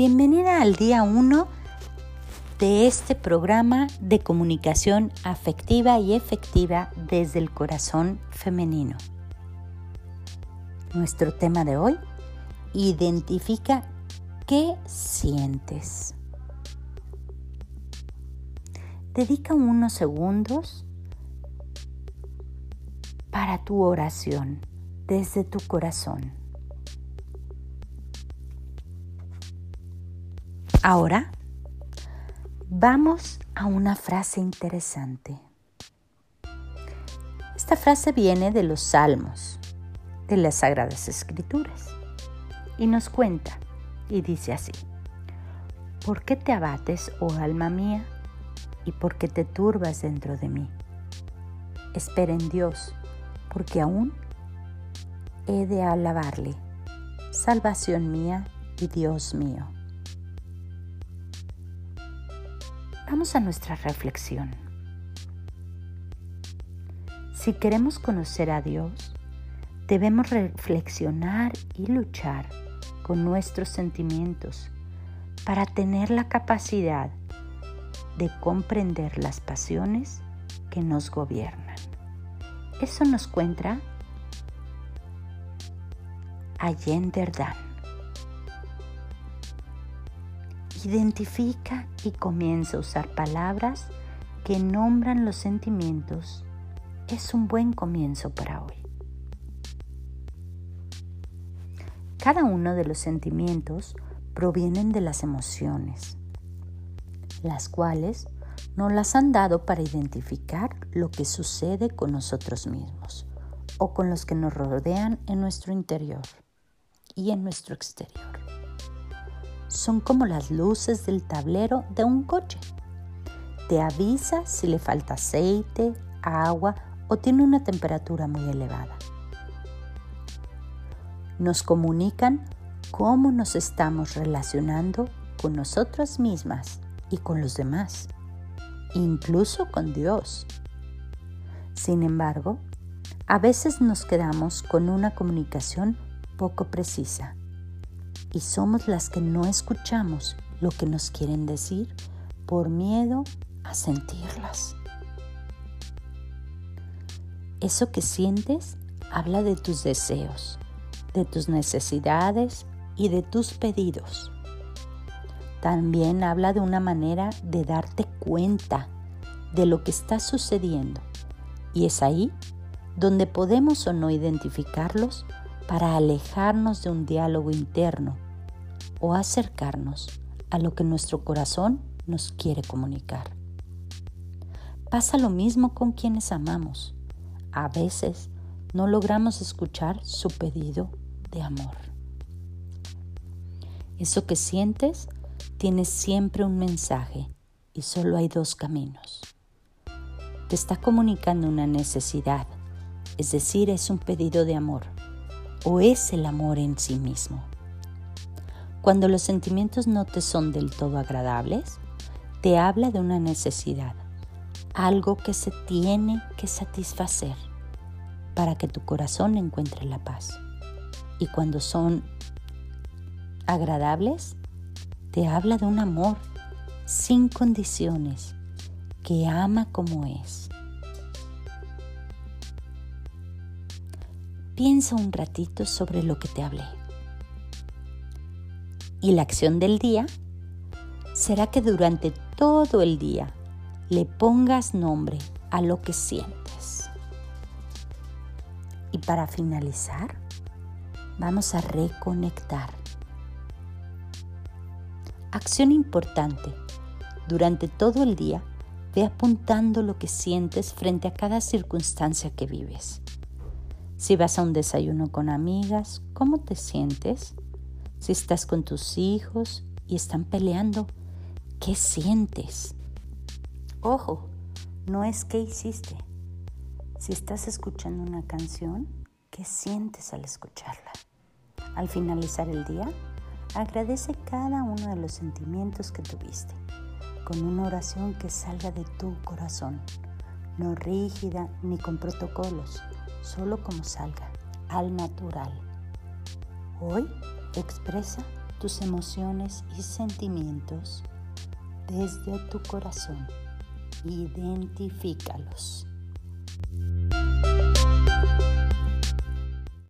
Bienvenida al día 1 de este programa de comunicación afectiva y efectiva desde el corazón femenino. Nuestro tema de hoy, identifica qué sientes. Dedica unos segundos para tu oración desde tu corazón. Ahora vamos a una frase interesante. Esta frase viene de los Salmos, de las Sagradas Escrituras, y nos cuenta, y dice así, ¿por qué te abates, oh alma mía, y por qué te turbas dentro de mí? Espera en Dios, porque aún he de alabarle, salvación mía y Dios mío. Vamos a nuestra reflexión. Si queremos conocer a Dios, debemos reflexionar y luchar con nuestros sentimientos para tener la capacidad de comprender las pasiones que nos gobiernan. Eso nos cuenta Allende Identifica y comienza a usar palabras que nombran los sentimientos. Es un buen comienzo para hoy. Cada uno de los sentimientos provienen de las emociones, las cuales nos las han dado para identificar lo que sucede con nosotros mismos o con los que nos rodean en nuestro interior y en nuestro exterior son como las luces del tablero de un coche. Te avisa si le falta aceite, agua o tiene una temperatura muy elevada. Nos comunican cómo nos estamos relacionando con nosotras mismas y con los demás, incluso con Dios. Sin embargo, a veces nos quedamos con una comunicación poco precisa y somos las que no escuchamos lo que nos quieren decir por miedo a sentirlas. Eso que sientes habla de tus deseos, de tus necesidades y de tus pedidos. También habla de una manera de darte cuenta de lo que está sucediendo y es ahí donde podemos o no identificarlos para alejarnos de un diálogo interno o acercarnos a lo que nuestro corazón nos quiere comunicar. Pasa lo mismo con quienes amamos. A veces no logramos escuchar su pedido de amor. Eso que sientes tiene siempre un mensaje y solo hay dos caminos. Te está comunicando una necesidad, es decir, es un pedido de amor o es el amor en sí mismo. Cuando los sentimientos no te son del todo agradables, te habla de una necesidad, algo que se tiene que satisfacer para que tu corazón encuentre la paz. Y cuando son agradables, te habla de un amor sin condiciones, que ama como es. Piensa un ratito sobre lo que te hablé. Y la acción del día será que durante todo el día le pongas nombre a lo que sientes. Y para finalizar, vamos a reconectar. Acción importante. Durante todo el día, ve apuntando lo que sientes frente a cada circunstancia que vives. Si vas a un desayuno con amigas, ¿cómo te sientes? Si estás con tus hijos y están peleando, ¿qué sientes? Ojo, no es qué hiciste. Si estás escuchando una canción, ¿qué sientes al escucharla? Al finalizar el día, agradece cada uno de los sentimientos que tuviste, con una oración que salga de tu corazón, no rígida ni con protocolos, solo como salga, al natural. Hoy expresa tus emociones y sentimientos desde tu corazón. Identifícalos.